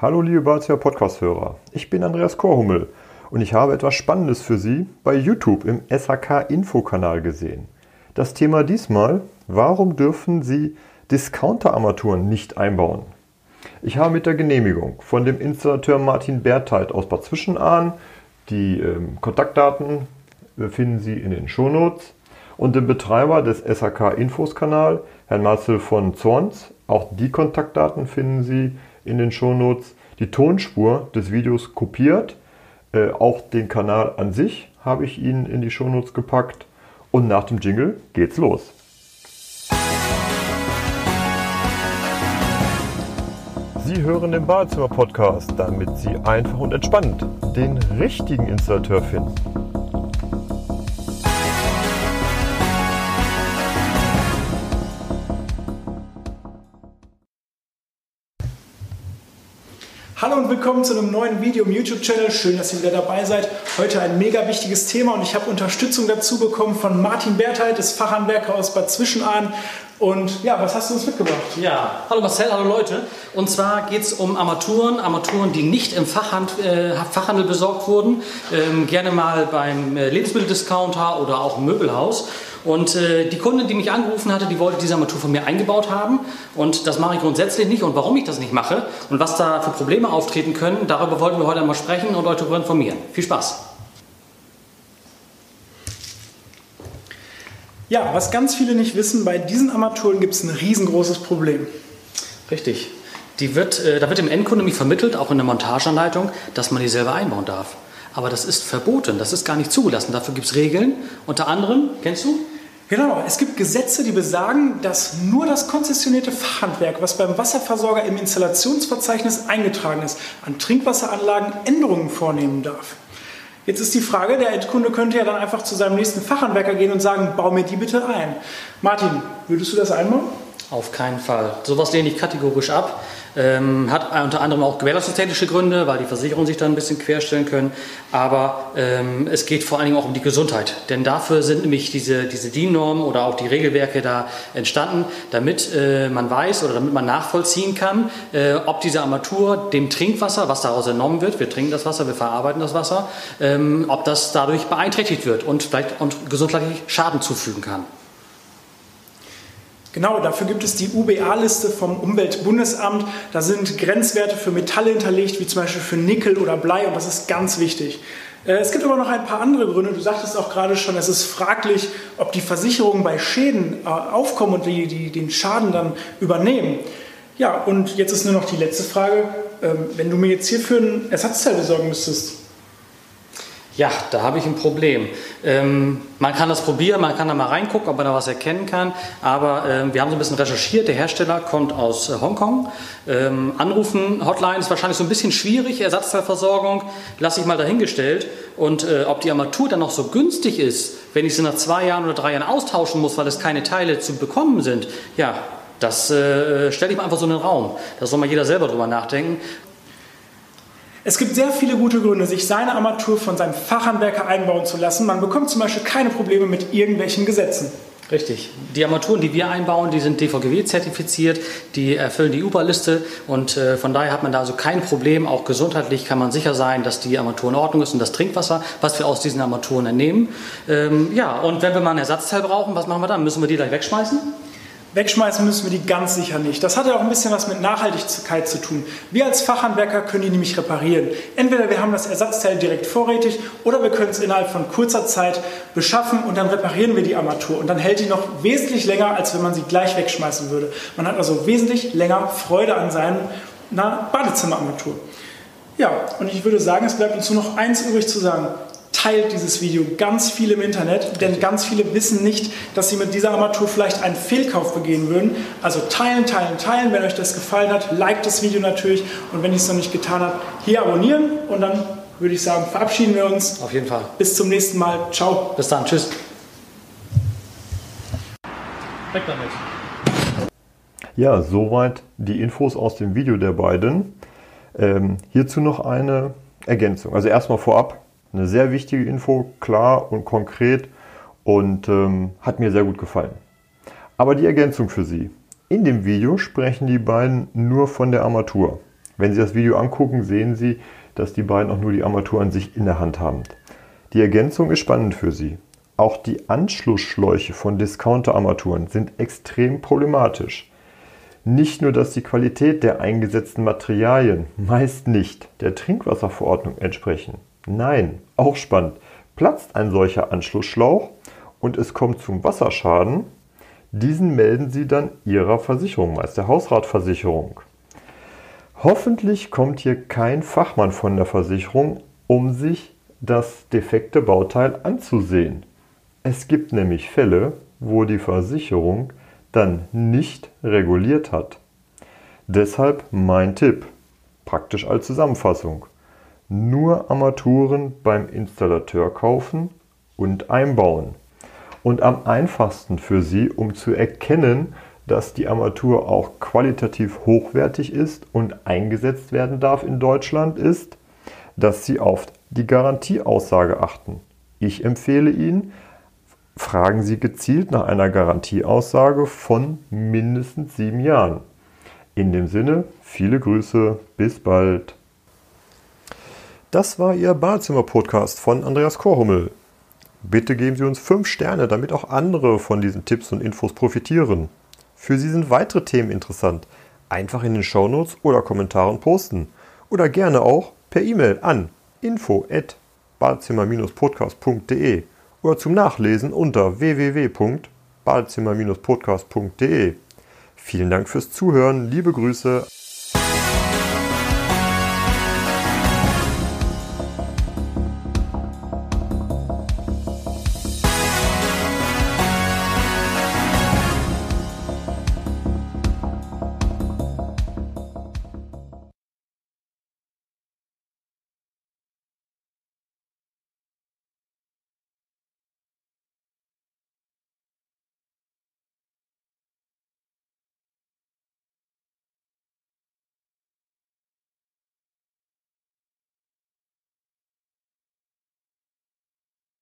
Hallo liebe Balzia Podcast-Hörer, ich bin Andreas Korhummel und ich habe etwas Spannendes für Sie bei YouTube im SHK-Info-Kanal gesehen. Das Thema diesmal, warum dürfen Sie Discounter-Armaturen nicht einbauen? Ich habe mit der Genehmigung von dem Installateur Martin Bertheit aus Bad Zwischenahn, die ähm, Kontaktdaten finden Sie in den Shownotes, und dem Betreiber des SHK-Infos-Kanal, Herrn Marcel von Zorns, auch die Kontaktdaten finden Sie in den Shownotes die Tonspur des Videos kopiert. Äh, auch den Kanal an sich habe ich Ihnen in die Shownotes gepackt. Und nach dem Jingle geht's los. Sie hören den Badezimmer-Podcast, damit Sie einfach und entspannt den richtigen Installateur finden. Hallo und willkommen zu einem neuen Video im YouTube-Channel. Schön, dass ihr wieder dabei seid. Heute ein mega wichtiges Thema und ich habe Unterstützung dazu bekommen von Martin Bertheit, des Fachhandwerker aus Bad Zwischenahn. Und ja, was hast du uns mitgebracht? Ja, hallo Marcel, hallo Leute. Und zwar geht es um Armaturen, Armaturen, die nicht im Fachhand, äh, Fachhandel besorgt wurden. Ähm, gerne mal beim äh, Lebensmitteldiscounter oder auch im Möbelhaus. Und äh, die Kundin, die mich angerufen hatte, die wollte diese Armatur von mir eingebaut haben. Und das mache ich grundsätzlich nicht. Und warum ich das nicht mache und was da für Probleme auftreten können, darüber wollten wir heute einmal sprechen und euch darüber informieren. Viel Spaß! Ja, was ganz viele nicht wissen, bei diesen Armaturen gibt es ein riesengroßes Problem. Richtig. Die wird, äh, da wird dem Endkunden nämlich vermittelt, auch in der Montageanleitung, dass man die selber einbauen darf. Aber das ist verboten, das ist gar nicht zugelassen. Dafür gibt es Regeln. Unter anderem, kennst du? Genau, es gibt Gesetze, die besagen, dass nur das konzessionierte Fachhandwerk, was beim Wasserversorger im Installationsverzeichnis eingetragen ist, an Trinkwasseranlagen Änderungen vornehmen darf. Jetzt ist die Frage, der Endkunde könnte ja dann einfach zu seinem nächsten Fachhandwerker gehen und sagen, bau mir die bitte ein. Martin, würdest du das einbauen? Auf keinen Fall. Sowas lehne ich kategorisch ab. Ähm, hat unter anderem auch gewährleistungstechnische Gründe, weil die Versicherungen sich da ein bisschen querstellen können. Aber ähm, es geht vor allen Dingen auch um die Gesundheit. Denn dafür sind nämlich diese, diese DIN-Normen oder auch die Regelwerke da entstanden, damit äh, man weiß oder damit man nachvollziehen kann, äh, ob diese Armatur dem Trinkwasser, was daraus entnommen wird, wir trinken das Wasser, wir verarbeiten das Wasser, ähm, ob das dadurch beeinträchtigt wird und vielleicht und gesundheitlich Schaden zufügen kann. Genau, dafür gibt es die UBA-Liste vom Umweltbundesamt. Da sind Grenzwerte für Metalle hinterlegt, wie zum Beispiel für Nickel oder Blei, und das ist ganz wichtig. Äh, es gibt aber noch ein paar andere Gründe. Du sagtest auch gerade schon, es ist fraglich, ob die Versicherungen bei Schäden äh, aufkommen und die, die den Schaden dann übernehmen. Ja, und jetzt ist nur noch die letzte Frage. Ähm, wenn du mir jetzt hierfür ein Ersatzteil besorgen müsstest, ja, da habe ich ein Problem. Ähm, man kann das probieren, man kann da mal reingucken, ob man da was erkennen kann. Aber ähm, wir haben so ein bisschen recherchiert. Der Hersteller kommt aus äh, Hongkong. Ähm, anrufen, Hotline ist wahrscheinlich so ein bisschen schwierig. Ersatzteilversorgung lasse ich mal dahingestellt. Und äh, ob die Armatur dann noch so günstig ist, wenn ich sie nach zwei Jahren oder drei Jahren austauschen muss, weil es keine Teile zu bekommen sind, ja, das äh, stelle ich mal einfach so in den Raum. Da soll mal jeder selber drüber nachdenken. Es gibt sehr viele gute Gründe, sich seine Armatur von seinem Fachhandwerker einbauen zu lassen. Man bekommt zum Beispiel keine Probleme mit irgendwelchen Gesetzen. Richtig. Die Armaturen, die wir einbauen, die sind DVGW-zertifiziert, die erfüllen die UBA-Liste und äh, von daher hat man da also kein Problem. Auch gesundheitlich kann man sicher sein, dass die Armatur in Ordnung ist und das Trinkwasser, was wir aus diesen Armaturen entnehmen. Ähm, ja, und wenn wir mal ein Ersatzteil brauchen, was machen wir dann? Müssen wir die gleich wegschmeißen? Wegschmeißen müssen wir die ganz sicher nicht. Das hat ja auch ein bisschen was mit Nachhaltigkeit zu tun. Wir als Fachhandwerker können die nämlich reparieren. Entweder wir haben das Ersatzteil direkt vorrätig oder wir können es innerhalb von kurzer Zeit beschaffen und dann reparieren wir die Armatur. Und dann hält die noch wesentlich länger, als wenn man sie gleich wegschmeißen würde. Man hat also wesentlich länger Freude an seiner Badezimmerarmatur. Ja, und ich würde sagen, es bleibt uns nur noch eins übrig zu sagen teilt dieses Video ganz viel im Internet, denn ganz viele wissen nicht, dass sie mit dieser Armatur vielleicht einen Fehlkauf begehen würden. Also teilen, teilen, teilen. Wenn euch das gefallen hat, liked das Video natürlich und wenn ihr es noch nicht getan habt, hier abonnieren und dann würde ich sagen, verabschieden wir uns. Auf jeden Fall. Bis zum nächsten Mal. Ciao. Bis dann. Tschüss. Weg damit. Ja, soweit die Infos aus dem Video der beiden. Ähm, hierzu noch eine Ergänzung. Also erstmal vorab, eine sehr wichtige Info, klar und konkret und ähm, hat mir sehr gut gefallen. Aber die Ergänzung für Sie. In dem Video sprechen die beiden nur von der Armatur. Wenn Sie das Video angucken, sehen Sie, dass die beiden auch nur die Armatur an sich in der Hand haben. Die Ergänzung ist spannend für Sie. Auch die Anschlussschläuche von Discounter-Armaturen sind extrem problematisch. Nicht nur, dass die Qualität der eingesetzten Materialien meist nicht der Trinkwasserverordnung entsprechen. Nein, auch spannend. Platzt ein solcher Anschlussschlauch und es kommt zum Wasserschaden, diesen melden Sie dann Ihrer Versicherung, meist der Hausratversicherung. Hoffentlich kommt hier kein Fachmann von der Versicherung, um sich das defekte Bauteil anzusehen. Es gibt nämlich Fälle, wo die Versicherung dann nicht reguliert hat. Deshalb mein Tipp, praktisch als Zusammenfassung. Nur Armaturen beim Installateur kaufen und einbauen. Und am einfachsten für Sie, um zu erkennen, dass die Armatur auch qualitativ hochwertig ist und eingesetzt werden darf in Deutschland, ist, dass Sie auf die Garantieaussage achten. Ich empfehle Ihnen, fragen Sie gezielt nach einer Garantieaussage von mindestens sieben Jahren. In dem Sinne, viele Grüße, bis bald. Das war Ihr Badezimmer-Podcast von Andreas Korhummel. Bitte geben Sie uns 5 Sterne, damit auch andere von diesen Tipps und Infos profitieren. Für Sie sind weitere Themen interessant. Einfach in den Shownotes oder Kommentaren posten. Oder gerne auch per E-Mail an info@badezimmer-podcast.de oder zum Nachlesen unter www.badezimmer-podcast.de. Vielen Dank fürs Zuhören, liebe Grüße.